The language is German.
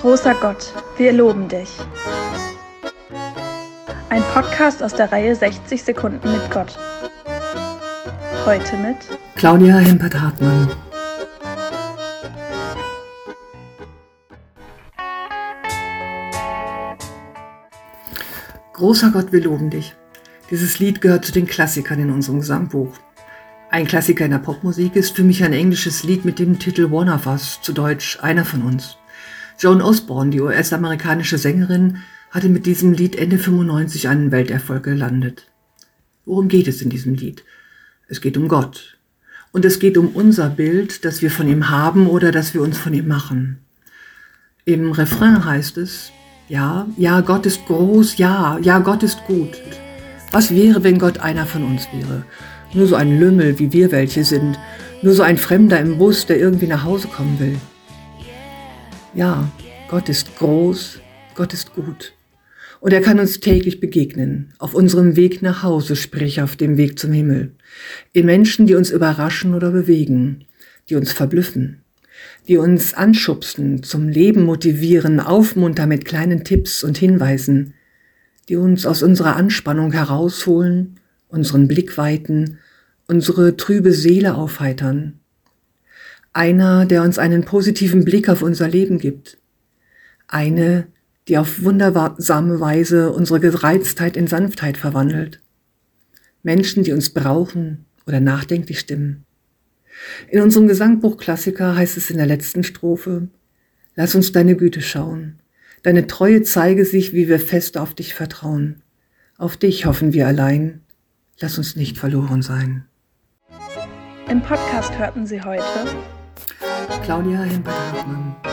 Großer Gott, wir loben dich. Ein Podcast aus der Reihe 60 Sekunden mit Gott. Heute mit Claudia Hempert-Hartmann. Großer Gott, wir loben dich. Dieses Lied gehört zu den Klassikern in unserem Gesangbuch. Ein Klassiker in der Popmusik ist für mich ein englisches Lied mit dem Titel One of Us, zu Deutsch Einer von uns. Joan Osborne, die US-amerikanische Sängerin, hatte mit diesem Lied Ende 95 einen Welterfolg gelandet. Worum geht es in diesem Lied? Es geht um Gott. Und es geht um unser Bild, das wir von ihm haben oder das wir uns von ihm machen. Im Refrain heißt es, ja, ja, Gott ist groß, ja, ja, Gott ist gut. Was wäre, wenn Gott einer von uns wäre? Nur so ein Lümmel, wie wir welche sind. Nur so ein Fremder im Bus, der irgendwie nach Hause kommen will. Ja, Gott ist groß, Gott ist gut. Und er kann uns täglich begegnen, auf unserem Weg nach Hause, sprich auf dem Weg zum Himmel. In Menschen, die uns überraschen oder bewegen, die uns verblüffen, die uns anschubsen, zum Leben motivieren, aufmuntern mit kleinen Tipps und Hinweisen, die uns aus unserer Anspannung herausholen unseren Blick weiten, unsere trübe Seele aufheitern. Einer, der uns einen positiven Blick auf unser Leben gibt. Eine, die auf wundersame Weise unsere Gereiztheit in Sanftheit verwandelt. Menschen, die uns brauchen oder nachdenklich stimmen. In unserem Gesangbuch Klassiker heißt es in der letzten Strophe, Lass uns deine Güte schauen. Deine Treue zeige sich, wie wir fest auf dich vertrauen. Auf dich hoffen wir allein, Lass uns nicht verloren sein. Im Podcast hörten Sie heute Claudia Hempert-Hartmann.